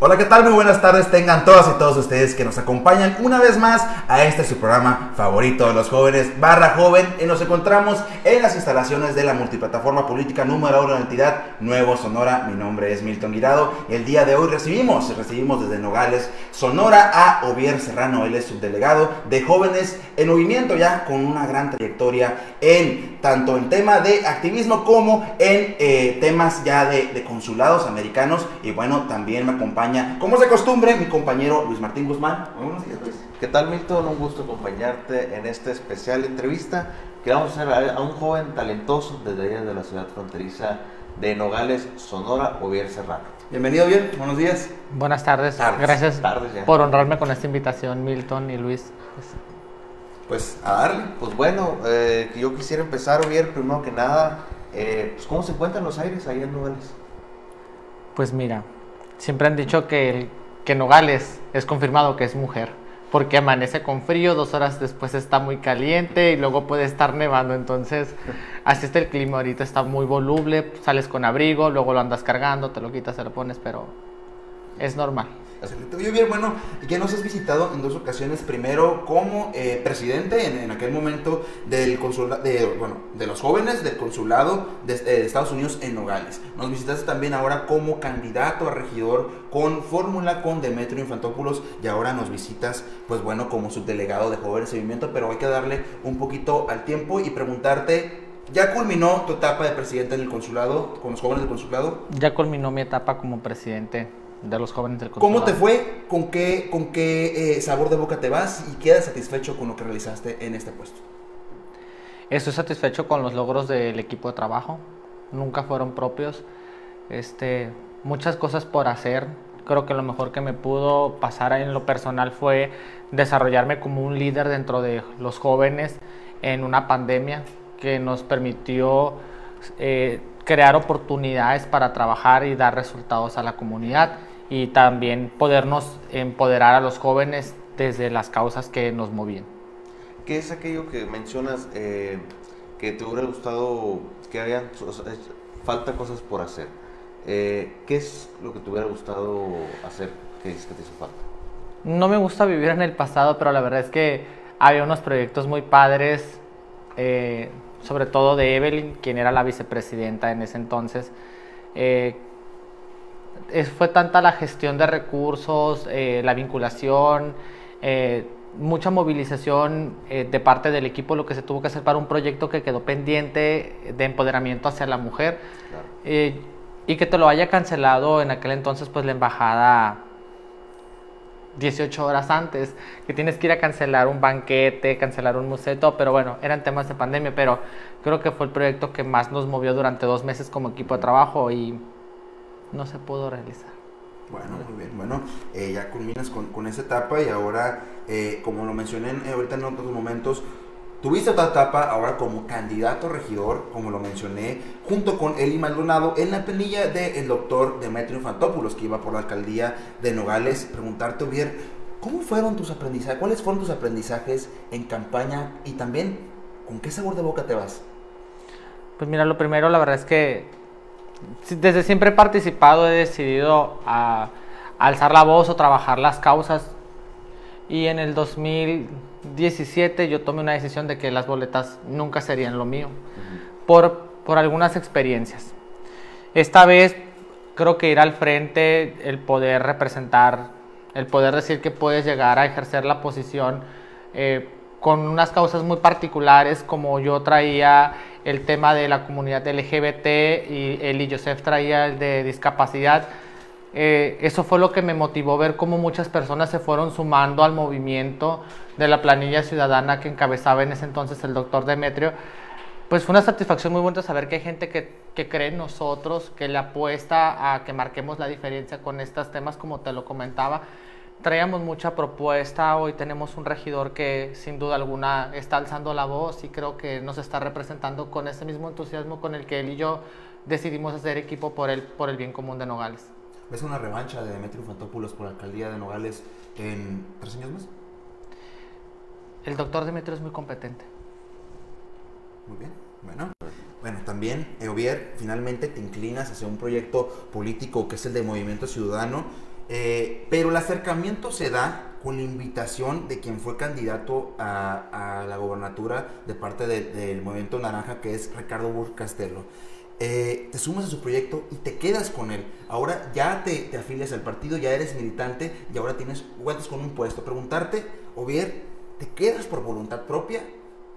Hola, ¿qué tal? Muy buenas tardes. Tengan todas y todos ustedes que nos acompañan una vez más a este su programa favorito de los jóvenes, barra joven. Y nos encontramos en las instalaciones de la multiplataforma política número uno de la entidad, Nuevo Sonora. Mi nombre es Milton Guirado. Y el día de hoy recibimos, recibimos desde Nogales, Sonora, a Ovier Serrano. Él es subdelegado de jóvenes en movimiento ya con una gran trayectoria en tanto en tema de activismo como en eh, temas ya de, de consulados americanos. Y bueno, también me acompaña como es de costumbre, mi compañero Luis Martín Guzmán. buenos días, Luis. ¿Qué tal, Milton? Un gusto acompañarte en esta especial entrevista que vamos a hacer a un joven talentoso desde allá de la ciudad fronteriza de Nogales, Sonora, Ovier Serrano. Bienvenido, bien. Buenos días. Buenas tardes. Gracias por honrarme con esta invitación, Milton y Luis. Pues a darle. Pues bueno, eh, yo quisiera empezar, Ovier, primero que nada, eh, pues, ¿cómo se encuentran los aires ahí en Nogales? Pues mira, Siempre han dicho que, que Nogales es confirmado que es mujer, porque amanece con frío, dos horas después está muy caliente y luego puede estar nevando. Entonces, así está el clima ahorita, está muy voluble, sales con abrigo, luego lo andas cargando, te lo quitas, te lo pones, pero es normal. Oye, bien, bueno, ya nos has visitado en dos ocasiones. Primero como eh, presidente en, aquel momento del consulado, de, bueno, de los jóvenes del consulado de, eh, de, Estados Unidos en Nogales. Nos visitaste también ahora como candidato a regidor con fórmula con Demetrio Infantopoulos y ahora nos visitas, pues bueno, como subdelegado de jóvenes en movimiento, pero hay que darle un poquito al tiempo y preguntarte ¿Ya culminó tu etapa de presidente en el consulado, con los jóvenes del consulado? Ya culminó mi etapa como presidente de los jóvenes del ¿Cómo te fue? ¿Con qué, con qué eh, sabor de boca te vas? ¿Y quedas satisfecho con lo que realizaste en este puesto? Estoy satisfecho con los logros del equipo de trabajo. Nunca fueron propios. Este, muchas cosas por hacer. Creo que lo mejor que me pudo pasar en lo personal fue desarrollarme como un líder dentro de los jóvenes en una pandemia que nos permitió eh, crear oportunidades para trabajar y dar resultados a la comunidad y también podernos empoderar a los jóvenes desde las causas que nos movían. ¿Qué es aquello que mencionas eh, que te hubiera gustado que hayan, falta cosas por hacer? Eh, ¿Qué es lo que te hubiera gustado hacer que, que te hizo falta? No me gusta vivir en el pasado, pero la verdad es que había unos proyectos muy padres, eh, sobre todo de Evelyn, quien era la vicepresidenta en ese entonces. Eh, fue tanta la gestión de recursos, eh, la vinculación, eh, mucha movilización eh, de parte del equipo, lo que se tuvo que hacer para un proyecto que quedó pendiente de empoderamiento hacia la mujer. Y que te lo haya cancelado en aquel entonces pues la embajada 18 horas antes, que tienes que ir a cancelar un banquete, cancelar un museo, todo, pero bueno, eran temas de pandemia, pero creo que fue el proyecto que más nos movió durante dos meses como equipo de trabajo y no se pudo realizar. Bueno, muy bien. Bueno, eh, ya culminas con, con, esa etapa y ahora, eh, como lo mencioné eh, ahorita en otros momentos, tuviste otra etapa ahora como candidato regidor, como lo mencioné, junto con Eli Maldonado en la penilla del doctor Demetrio Infantopoulos, que iba por la alcaldía de Nogales. Preguntarte, bien, ¿cómo fueron tus aprendizajes? ¿Cuáles fueron tus aprendizajes en campaña y también con qué sabor de boca te vas? Pues mira, lo primero, la verdad es que desde siempre he participado, he decidido a, alzar la voz o trabajar las causas. Y en el 2017 yo tomé una decisión de que las boletas nunca serían lo mío, por, por algunas experiencias. Esta vez creo que ir al frente, el poder representar, el poder decir que puedes llegar a ejercer la posición eh, con unas causas muy particulares, como yo traía el tema de la comunidad LGBT y él y Joseph traía el de discapacidad. Eh, eso fue lo que me motivó ver cómo muchas personas se fueron sumando al movimiento de la planilla ciudadana que encabezaba en ese entonces el doctor Demetrio. Pues fue una satisfacción muy buena saber que hay gente que, que cree en nosotros, que le apuesta a que marquemos la diferencia con estos temas, como te lo comentaba traíamos mucha propuesta, hoy tenemos un regidor que sin duda alguna está alzando la voz y creo que nos está representando con ese mismo entusiasmo con el que él y yo decidimos hacer equipo por el, por el bien común de Nogales. ¿Ves una revancha de Demetrio Infantopoulos por la alcaldía de Nogales en tres años más? El doctor Demetrio es muy competente. Muy bien, bueno. Bueno, también, Eovier, finalmente te inclinas hacia un proyecto político que es el de Movimiento Ciudadano Eh, pero el acercamiento se da con la invitación de quien fue candidato a, a la gobernatura de parte del Movimiento Naranja, que es Ricardo Burr Castelo. Eh, te sumas a su proyecto y te quedas con él. Ahora ya te, te, afilias al partido, ya eres militante y ahora tienes cuentas con un puesto. Preguntarte, o bien, ¿te quedas por voluntad propia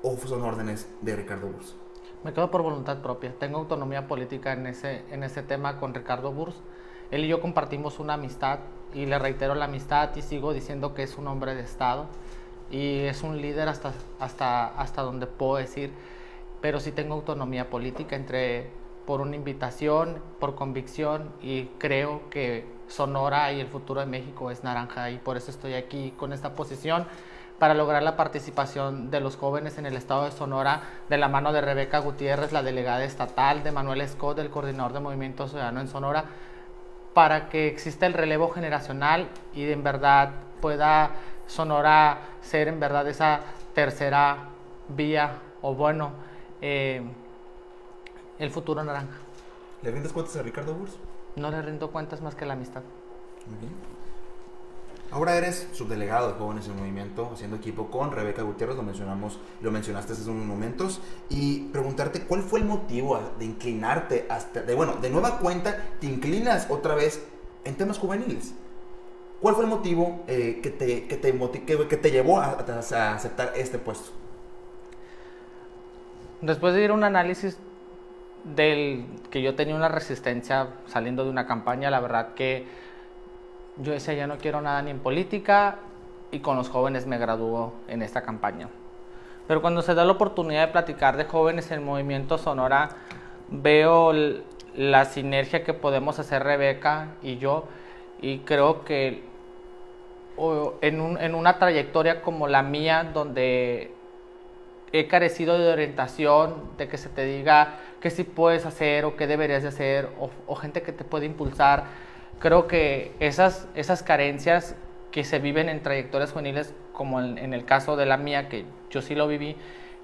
o son órdenes de Ricardo Burs? Me quedo por voluntad propia. Tengo autonomía política en ese, en ese tema con Ricardo Burs. Él y yo compartimos una amistad y le reitero la amistad y sigo diciendo que es un hombre de Estado y es un líder hasta, hasta, hasta donde puedo decir, pero sí tengo autonomía política entre por una invitación, por convicción y creo que Sonora y el futuro de México es naranja y por eso estoy aquí con esta posición para lograr la participación de los jóvenes en el estado de Sonora de la mano de Rebeca Gutiérrez, la delegada estatal, de Manuel Scott, el coordinador de Movimiento Ciudadano en Sonora, para que exista el relevo generacional y de en verdad pueda Sonora ser en verdad esa tercera vía o bueno, eh, el futuro naranja. ¿Le rindes cuentas a Ricardo Burs? No le rindo cuentas más que la amistad. Muy bien. Ahora eres subdelegado de Jóvenes en Movimiento, haciendo equipo con Rebeca Gutiérrez, lo mencionamos, lo mencionaste hace unos momentos, y preguntarte cuál fue el motivo de inclinarte hasta, de bueno, de nueva cuenta, te inclinas otra vez en temas juveniles. ¿Cuál fue el motivo eh, que, te, que, te que, te llevó a, a aceptar este puesto? Después de ir a un análisis del que yo tenía una resistencia saliendo de una campaña, la verdad que yo decía, ya no quiero nada ni en política y con los jóvenes me graduó en esta campaña. Pero cuando se da la oportunidad de platicar de jóvenes en movimiento Sonora, veo la sinergia que podemos hacer Rebeca y yo y creo que en, en una trayectoria como la mía, donde he carecido de orientación, de que se te diga qué sí puedes hacer o qué deberías de hacer, o, gente que te puede impulsar. Creo que esas, esas carencias que se viven en trayectorias juveniles, como en, el caso de la mía, que yo sí lo viví,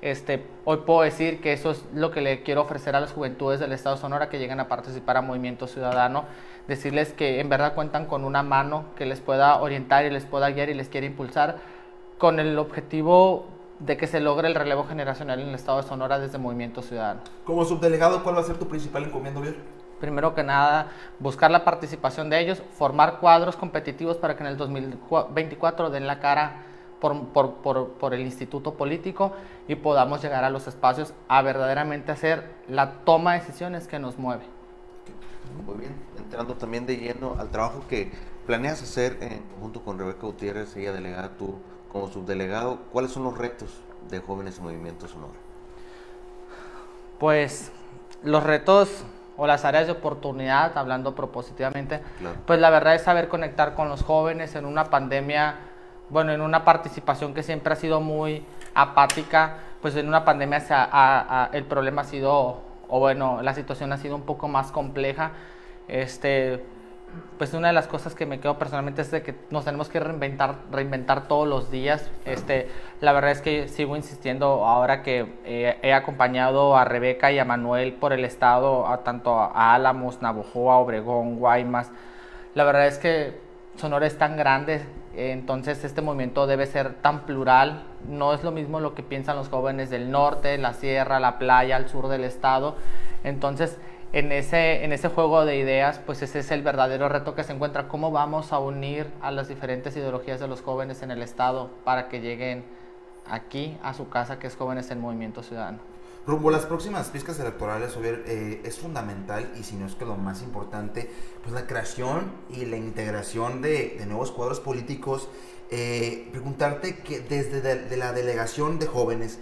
este, hoy puedo decir que eso es lo que le quiero ofrecer a las juventudes del Estado de Sonora que llegan a participar a Movimiento Ciudadano, decirles que en verdad cuentan con una mano que les pueda orientar y les pueda guiar y les quiere impulsar con el objetivo de que se logre el relevo generacional en el estado de Sonora desde Movimiento Ciudadano. Como subdelegado, ¿cuál va a ser tu principal encomienda, Primero que nada, buscar la participación de ellos, formar cuadros competitivos para que en el 2024 den la cara por, por, por, por, el instituto político y podamos llegar a los espacios a verdaderamente hacer la toma de decisiones que nos mueve. Muy bien, entrando también de lleno al trabajo que planeas hacer en conjunto con Rebeca Gutiérrez, ella delegada tú como subdelegado, ¿cuáles son los retos de Jóvenes en Movimiento Sonora? Pues los retos o las áreas de oportunidad, hablando propositivamente, pues la verdad es saber conectar con los jóvenes en una pandemia, bueno, en una participación que siempre ha sido muy apática, pues en una pandemia se el problema ha sido, o bueno, la situación ha sido un poco más compleja. Este, pues una de las cosas que me quedo personalmente es de que nos tenemos que reinventar, reinventar todos los días. Este, la verdad es que sigo insistiendo ahora que eh, he acompañado a Rebeca y a Manuel por el estado, a, tanto a Álamos, Navojoa, Obregón, Guaymas. La verdad es que Sonora es tan grande, entonces este movimiento debe ser tan plural. No es lo mismo lo que piensan los jóvenes del norte, la sierra, la playa, al sur del estado. Entonces, en ese, en ese juego de ideas, pues ese es el verdadero reto que se encuentra, cómo vamos a unir a las diferentes ideologías de los jóvenes en el Estado para que lleguen aquí a su casa, que es Jóvenes en Movimiento Ciudadano. Rumbo a las próximas piscas electorales, eh, es fundamental y si no es que lo más importante, pues la creación y la integración de, nuevos cuadros políticos. Eh, preguntarte que desde de la delegación de jóvenes,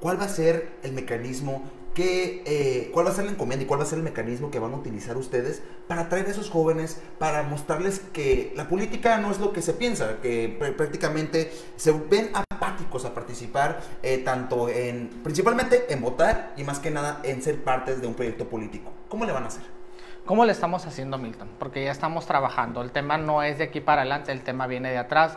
¿cuál va a ser el mecanismo ¿Qué, eh, ¿Cuál va a ser la encomienda y cuál va a ser el mecanismo que van a utilizar ustedes para atraer a esos jóvenes, para mostrarles que la política no es lo que se piensa, que prácticamente se ven apáticos a participar, eh, tanto en, principalmente en votar y más que nada en ser partes de un proyecto político? ¿Cómo le van a hacer? ¿Cómo le estamos haciendo, Milton? Porque ya estamos trabajando. El tema no es de aquí para adelante, el tema viene de atrás.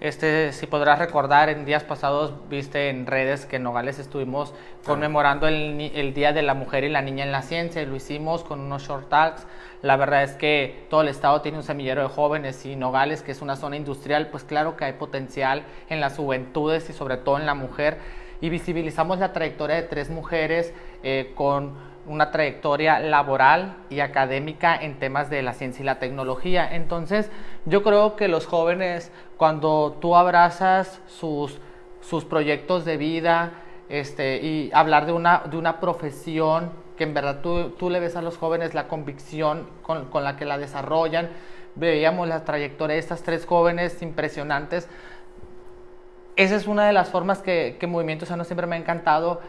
Este, si podrás recordar, en días pasados viste en redes que en Nogales estuvimos conmemorando el, el, Día de la Mujer y la Niña en la Ciencia lo hicimos con unos short talks. La verdad es que todo el estado tiene un semillero de jóvenes y Nogales, que es una zona industrial, pues claro que hay potencial en las juventudes y sobre todo en la mujer. Y visibilizamos la trayectoria de tres mujeres eh, con una trayectoria laboral y académica en temas de la ciencia y la tecnología. Entonces, yo creo que los jóvenes, cuando tú abrazas sus, sus proyectos de vida este, y hablar de una, de una profesión que en verdad tú, tú le ves a los jóvenes la convicción con, con la que la desarrollan, veíamos la trayectoria de estas tres jóvenes impresionantes. Esa es una de las formas que, que Movimiento Sano siempre me ha encantado,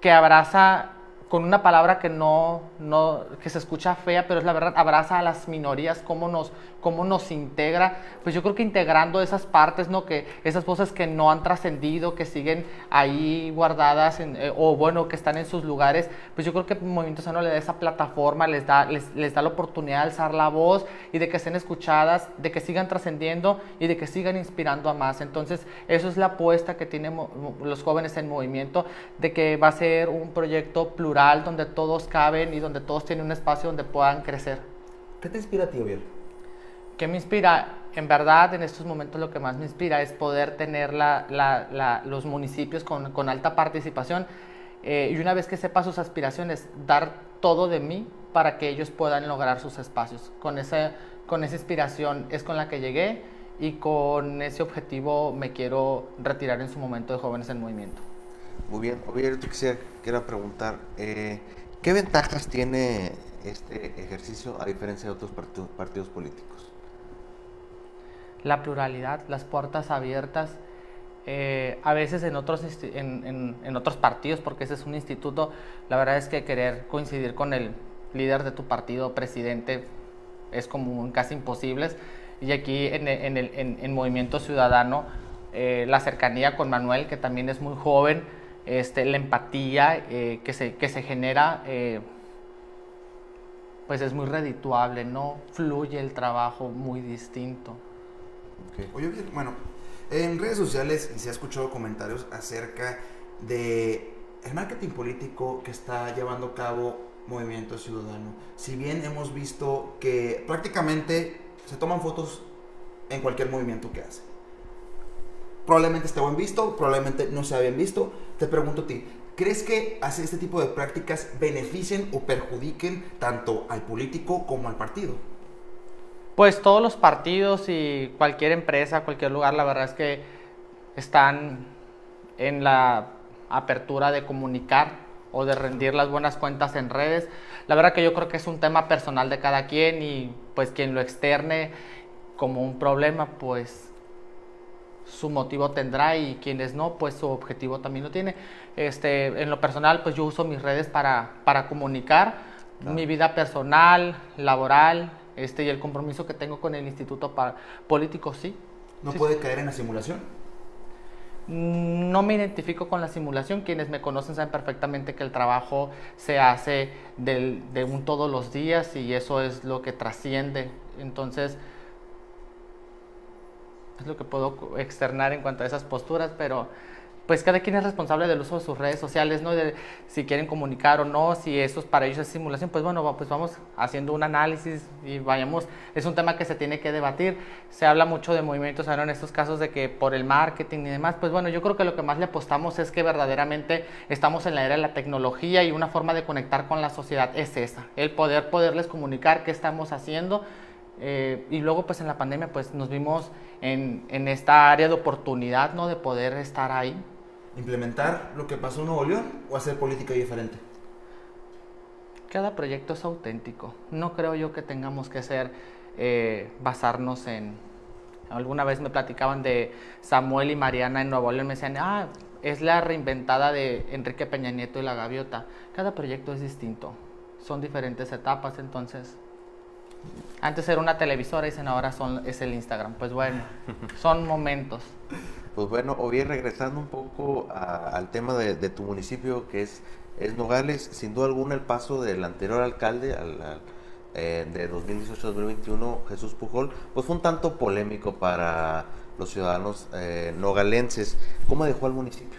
que abraza con una palabra que no, no, que se escucha fea, pero es la verdad, abraza a las minorías, cómo nos, cómo nos integra. Pues yo creo que integrando esas partes, ¿no? Que esas cosas que no han trascendido, que siguen ahí guardadas, eh, o bueno, que están en sus lugares, pues yo creo que Movimiento Sano le da esa plataforma, les da, les, les da la oportunidad de alzar la voz y de que estén escuchadas, de que sigan trascendiendo y de que sigan inspirando a más. Entonces, eso es la apuesta que tienen los jóvenes en movimiento, de que va a ser un proyecto plural donde todos caben y donde todos tienen un espacio donde puedan crecer. ¿Qué te inspira a ti, Oviel? ¿Qué me inspira? En verdad, en estos momentos lo que más me inspira es poder tener la, la, los municipios con, con alta participación eh, y una vez que sepa sus aspiraciones, dar todo de mí para que ellos puedan lograr sus espacios. Con esa, con esa inspiración es con la que llegué y con ese objetivo me quiero retirar en su momento de Jóvenes en Movimiento. Muy bien, Ovier, yo quisiera, preguntar, eh, ¿qué ventajas tiene este ejercicio a diferencia de otros partidos, políticos? La pluralidad, las puertas abiertas. Eh, a veces en otros, en, otros partidos, porque ese es un instituto, la verdad es que querer coincidir con el líder de tu partido, presidente, es como casi imposible. Y aquí en, el, en Movimiento Ciudadano, eh, la cercanía con Manuel, que también es muy joven, este, la empatía eh, que, se, que se genera, eh, pues es muy redituable, ¿no? Fluye el trabajo muy distinto. Oye, bueno, en redes sociales se ha escuchado comentarios acerca de el marketing político que está llevando a cabo Movimiento Ciudadano. Si bien hemos visto que prácticamente se toman fotos en cualquier movimiento que hace probablemente esté visto, probablemente no sea bien visto. Te pregunto a ti, ¿crees que hacer este tipo de prácticas beneficien o perjudiquen tanto al político como al partido? Pues todos los partidos y cualquier empresa, cualquier lugar, la verdad es que están en la apertura de comunicar o de rendir las buenas cuentas en redes. La verdad que yo creo que es un tema personal de cada quien y pues quien lo externe como un problema, pues su motivo tendrá y quienes no, pues su objetivo también lo tiene. Este, en lo personal, pues yo uso mis redes para, para comunicar mi vida personal, laboral, este, y el compromiso que tengo con el Instituto Político, sí. ¿No puede caer en la simulación? Mm, no me identifico con la simulación. Quienes me conocen saben perfectamente que el trabajo se hace de un todos los días y eso es lo que trasciende. Entonces, es lo que puedo externar en cuanto a esas posturas, pero pues cada quien es responsable del uso de sus redes sociales, ¿no? De si quieren comunicar o no, si eso para ellos es simulación, pues bueno, pues vamos haciendo un análisis y vayamos, es un tema que se tiene que debatir. Se habla mucho de movimientos ahora en estos casos de que por el marketing y demás, pues bueno, yo creo que lo que más le apostamos es que verdaderamente estamos en la era de la tecnología y una forma de conectar con la sociedad es esa, el poder poderles comunicar qué estamos haciendo eh, y luego pues en la pandemia pues nos vimos en, en, esta área de oportunidad, ¿no? De poder estar ahí. ¿Implementar lo que pasó en Nuevo León o hacer política diferente? Cada proyecto es auténtico. No creo yo que tengamos que ser, eh, basarnos en... Alguna vez me platicaban de Samuel y Mariana en Nuevo León, me decían, ah, es la reinventada de Enrique Peña Nieto y la gaviota. Cada proyecto es distinto. Son diferentes etapas, entonces antes era una televisora y dicen ahora son, es el Instagram. Pues bueno, son momentos. Pues bueno, bien regresando un poco al tema de, tu municipio que es, es Nogales, sin duda alguna el paso del anterior alcalde al, eh, de 2018-2021, Jesús Pujol, pues fue un tanto polémico para los ciudadanos eh, nogalenses. ¿Cómo dejó al municipio?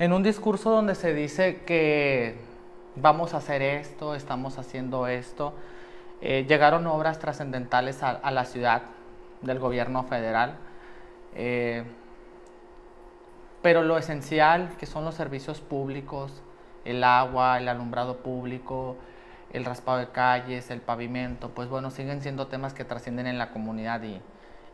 En un discurso donde se dice que vamos a hacer esto, estamos haciendo esto, eh, llegaron obras trascendentales a, la ciudad del gobierno federal, eh, pero lo esencial que son los servicios públicos, el agua, el alumbrado público, el raspado de calles, el pavimento, pues bueno, siguen siendo temas que trascienden en la comunidad y,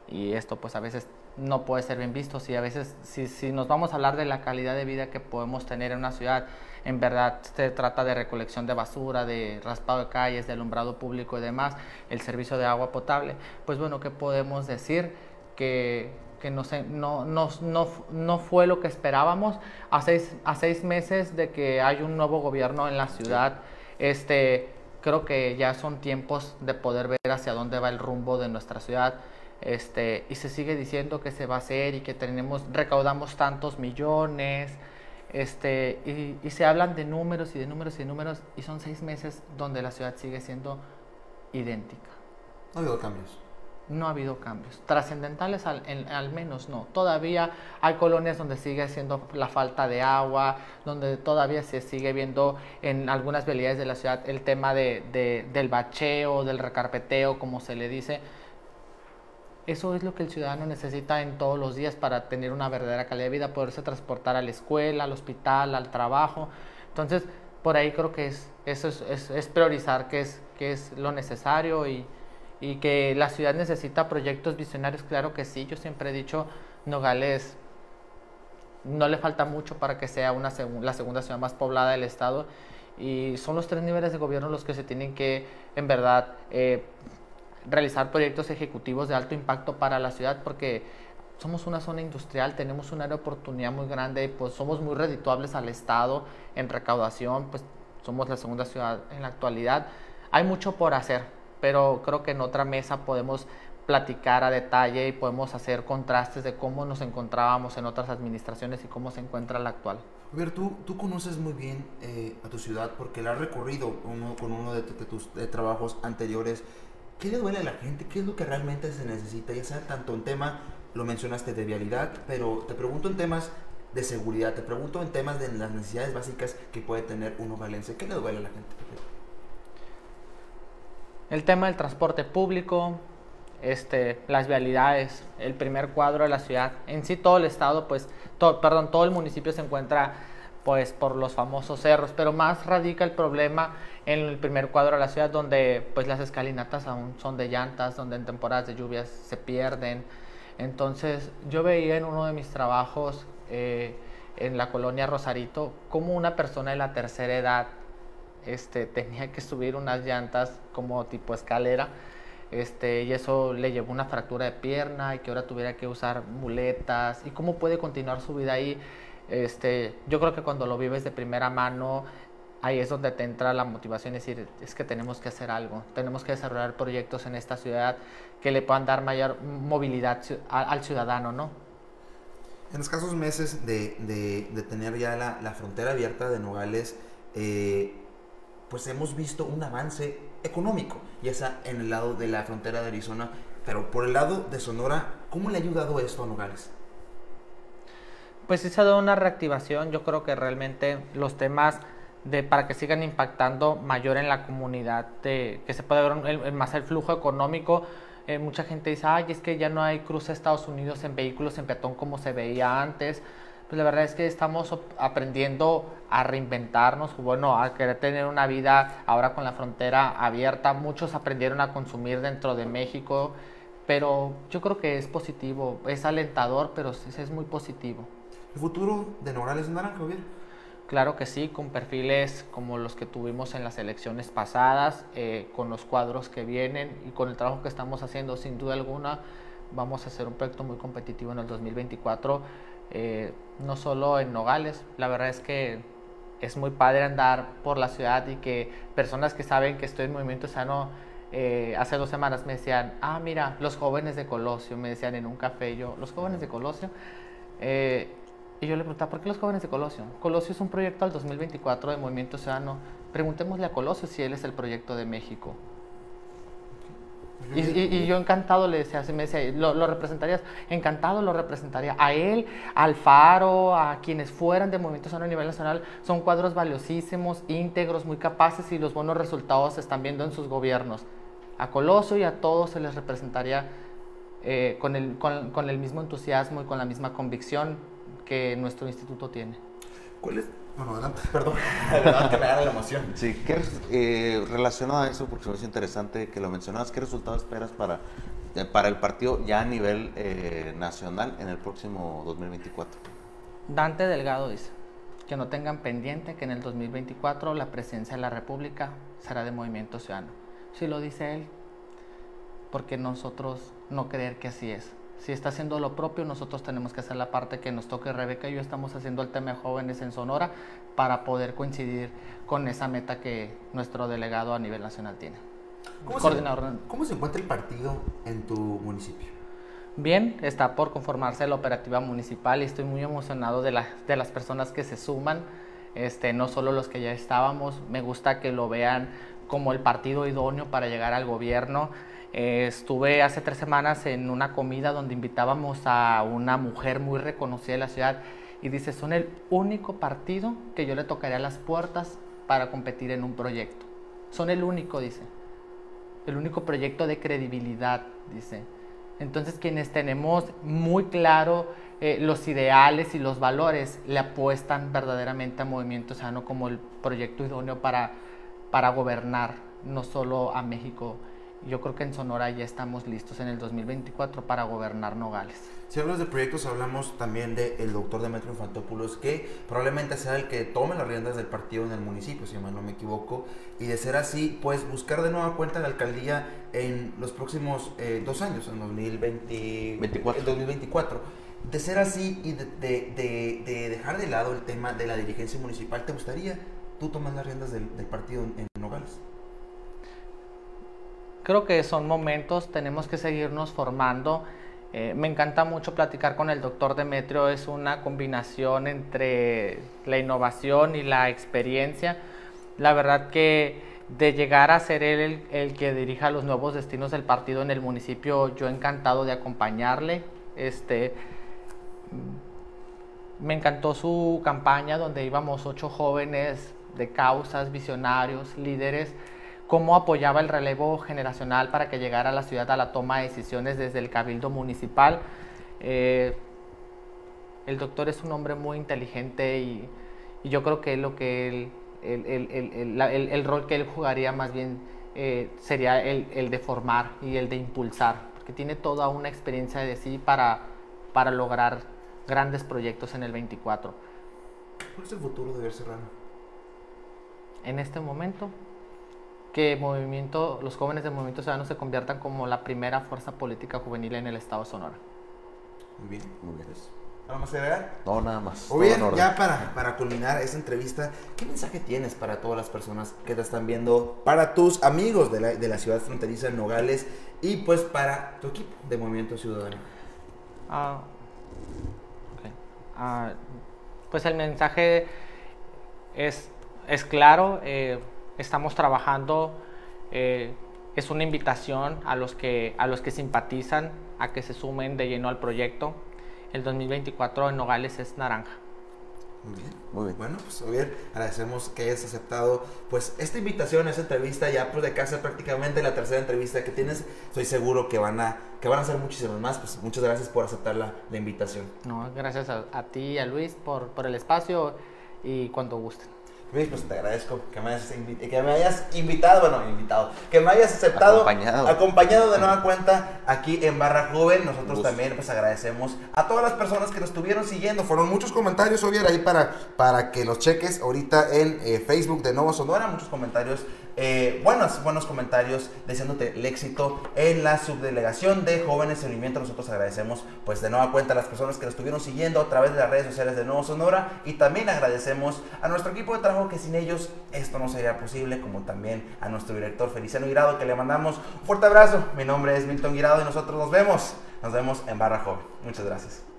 y esto pues a veces no puede ser bien visto. Si a veces, si, si, nos vamos a hablar de la calidad de vida que podemos tener en una ciudad, en verdad se trata de recolección de basura, de raspado de calles, de alumbrado público y demás, el servicio de agua potable, pues bueno, ¿qué podemos decir? Que, que no, se, no, no, no, no, fue lo que esperábamos. A seis, a seis meses de que hay un nuevo gobierno en la ciudad, este, creo que ya son tiempos de poder ver hacia dónde va el rumbo de nuestra ciudad. Este, y se sigue diciendo que se va a hacer y que tenemos, recaudamos tantos millones, este, y, y, se hablan de números y de números y de números, y son seis meses donde la ciudad sigue siendo idéntica. No ha habido cambios. No ha habido cambios. Trascendentales al, en, al, menos no. Todavía hay colonias donde sigue siendo la falta de agua, donde todavía se sigue viendo en algunas vialidades de la ciudad el tema de, de, del bacheo, del recarpeteo, como se le dice. Eso es lo que el ciudadano necesita en todos los días para tener una verdadera calidad de vida, poderse transportar a la escuela, al hospital, al trabajo. Entonces, por ahí creo que es, eso es, es, priorizar qué es, es lo necesario y, y, que la ciudad necesita proyectos visionarios, claro que sí. Yo siempre he dicho, Nogales no le falta mucho para que sea una la segunda ciudad más poblada del estado y son los tres niveles de gobierno los que se tienen que, en verdad, eh, realizar proyectos ejecutivos de alto impacto para la ciudad porque somos una zona industrial, tenemos una oportunidad muy grande, pues somos muy redituables al Estado en recaudación, pues somos la segunda ciudad en la actualidad. Hay mucho por hacer, pero creo que en otra mesa podemos platicar a detalle y podemos hacer contrastes de cómo nos encontrábamos en otras administraciones y cómo se encuentra la actual. A ver, tú, tú conoces muy bien eh, a tu ciudad porque la has recorrido uno, con uno de, de tus de trabajos anteriores. ¿Qué le duele a la gente? ¿Qué es lo que realmente se necesita? Ya sea tanto en tema, lo mencionaste de vialidad, pero te pregunto en temas de seguridad, te pregunto en temas de las necesidades básicas que puede tener uno valense. ¿Qué le duele a la gente? El tema del transporte público, este, las vialidades, el primer cuadro de la ciudad, en sí todo el estado, pues, todo, perdón, todo el municipio se encuentra pues por los famosos cerros, pero más radica el problema en el primer cuadro de la ciudad donde pues las escalinatas aún son de llantas, donde en temporadas de lluvias se pierden. Entonces yo veía en uno de mis trabajos eh, en la colonia Rosarito como una persona de la tercera edad este, tenía que subir unas llantas como tipo escalera este, y eso le llevó una fractura de pierna y que ahora tuviera que usar muletas y cómo puede continuar su vida ahí este, yo creo que cuando lo vives de primera mano, ahí es donde te entra la motivación, es decir, es que tenemos que hacer algo, tenemos que desarrollar proyectos en esta ciudad que le puedan dar mayor movilidad al ciudadano, ¿no? En los casos meses de, de, de tener ya la, la, frontera abierta de Nogales, eh, pues hemos visto un avance económico, ya sea en el lado de la frontera de Arizona, pero por el lado de Sonora, ¿cómo le ha ayudado esto a Nogales? Pues sí se ha dado una reactivación. Yo creo que realmente los temas de para que sigan impactando mayor en la comunidad, de, que se puede ver el, más el flujo económico. Eh, mucha gente dice, ay, es que ya no hay cruce a Estados Unidos en vehículos en peatón como se veía antes. Pues la verdad es que estamos aprendiendo a reinventarnos, bueno, a querer tener una vida ahora con la frontera abierta. Muchos aprendieron a consumir dentro de México, pero yo creo que es positivo, es alentador, pero es muy positivo. ¿El futuro de Nogales es naranja, Javier? Claro que sí, con perfiles como los que tuvimos en las elecciones pasadas, eh, con los cuadros que vienen y con el trabajo que estamos haciendo, sin duda alguna, vamos a hacer un proyecto muy competitivo en el 2024, eh, no solo en Nogales, la verdad es que es muy padre andar por la ciudad y que personas que saben que estoy en Movimiento Sano, eh, hace dos semanas me decían, ah, mira, los jóvenes de Colosio, me decían en un café, yo, los jóvenes de Colosio, y yo le preguntaba, ¿por qué los jóvenes de Colosio? Colosio es un proyecto al 2024 de Movimiento Ciudadano. Preguntémosle a Colosio si él es el proyecto de México. Y, y, yo encantado le decía, me decía, ¿lo, ¿lo, representarías? Encantado lo representaría. A él, al Faro, a quienes fueran de Movimiento Sano a nivel nacional, son cuadros valiosísimos, íntegros, muy capaces y los buenos resultados se están viendo en sus gobiernos. A Coloso y a todos se les representaría eh, con, el, con, con el mismo entusiasmo y con la misma convicción que nuestro instituto tiene. ¿Cuál es? Bueno, adelante, perdón. verdad que me da la emoción. Sí, ¿qué, eh, relacionado a eso, porque me parece interesante que lo mencionabas, ¿qué resultado esperas para, eh, para el partido ya a nivel eh, nacional en el próximo 2024? Dante Delgado dice que no tengan pendiente que en el 2024 la presencia de la República será de Movimiento Ciudadano. Si lo dice él, porque nosotros no creer que así es? Si está haciendo lo propio, nosotros tenemos que hacer la parte que nos toque. Rebeca y yo estamos haciendo el tema de jóvenes en Sonora para poder coincidir con esa meta que nuestro delegado a nivel nacional tiene. ¿Cómo, Coordinador. Se, ¿cómo se encuentra el partido en tu municipio? Bien, está por conformarse la operativa municipal y estoy muy emocionado de, la, de las personas que se suman, este, no solo los que ya estábamos, me gusta que lo vean como el partido idóneo para llegar al gobierno. Eh, estuve hace tres semanas en una comida donde invitábamos a una mujer muy reconocida de la ciudad y dice, son el único partido que yo le tocaría las puertas para competir en un proyecto. Son el único, dice. El único proyecto de credibilidad, dice. Entonces quienes tenemos muy claro eh, los ideales y los valores le apuestan verdaderamente a Movimiento Sano como el proyecto idóneo para, para gobernar no solo a México, yo creo que en Sonora ya estamos listos en el 2024 para gobernar Nogales. Si hablas de proyectos, hablamos también del doctor Demetrio Infantopoulos, que probablemente sea el que tome las riendas del partido en el municipio, si mal no me equivoco, y de ser así, pues buscar de nueva cuenta la alcaldía en los próximos eh, dos años, en 2024. 2024. De ser así y de, de, de, dejar de lado el tema de la dirigencia municipal, ¿te gustaría tú tomar las riendas del, del partido en Nogales? Creo que son momentos, tenemos que seguirnos formando. Eh, me encanta mucho platicar con el doctor Demetrio, es una combinación entre la innovación y la experiencia. La verdad que de llegar a ser él el, el, que dirija los nuevos destinos del partido en el municipio, yo encantado de acompañarle. Este, me encantó su campaña donde íbamos ocho jóvenes de causas, visionarios, líderes cómo apoyaba el relevo generacional para que llegara a la ciudad a la toma de decisiones desde el cabildo municipal. Eh, el doctor es un hombre muy inteligente y, y yo creo que lo que él, el, el, el, el, rol que él jugaría más bien eh, sería el, de formar y el de impulsar, porque tiene toda una experiencia de sí para, para lograr grandes proyectos en el 24. ¿Cuál es el futuro de Ver Serrano? En este momento, que movimiento, los jóvenes del Movimiento Ciudadano se conviertan como la primera fuerza política juvenil en el estado de Sonora. Muy bien, muy bien. ¿Nada más agregar? No, nada más. O bien, ya para, para culminar esta entrevista, ¿qué mensaje tienes para todas las personas que te están viendo, para tus amigos de la, de la ciudad fronteriza de Nogales y pues para tu equipo de Movimiento Ciudadano? Uh, okay. uh, pues el mensaje es, es claro. Eh, estamos trabajando, eh, es una invitación a los, que, a los que simpatizan a que se sumen de lleno al proyecto. El 2024 en Nogales es naranja. Muy bien, muy bien. Bueno, pues Javier, agradecemos que hayas aceptado pues esta invitación, esta entrevista, ya pues de casa prácticamente la tercera entrevista que tienes. Estoy seguro que van a, que van a ser muchísimas más. Pues muchas gracias por aceptar la, la invitación. No, gracias a, a ti y a Luis por, por el espacio y cuando gusten. Luis, pues te agradezco que me, hayas que me hayas invitado, bueno, invitado, que me hayas aceptado, acompañado, acompañado de nueva cuenta aquí en Barra Joven. Nosotros también pues agradecemos a todas las personas que nos estuvieron siguiendo. Fueron muchos comentarios, obviamente, ahí para, para que los cheques ahorita en eh, Facebook de Nuevo Sonora, muchos comentarios eh, buenos, buenos comentarios deseándote el éxito en la subdelegación de Jóvenes en Movimiento. Nosotros agradecemos pues de nueva cuenta a las personas que nos estuvieron siguiendo a través de las redes sociales de Nuevo Sonora y también agradecemos a nuestro equipo de trabajo que sin ellos esto no sería posible, como también a nuestro director Feliciano Guirado que le mandamos un fuerte abrazo. Mi nombre es Milton Guirado y nosotros nos vemos, nos vemos en Barra Joven. Muchas gracias.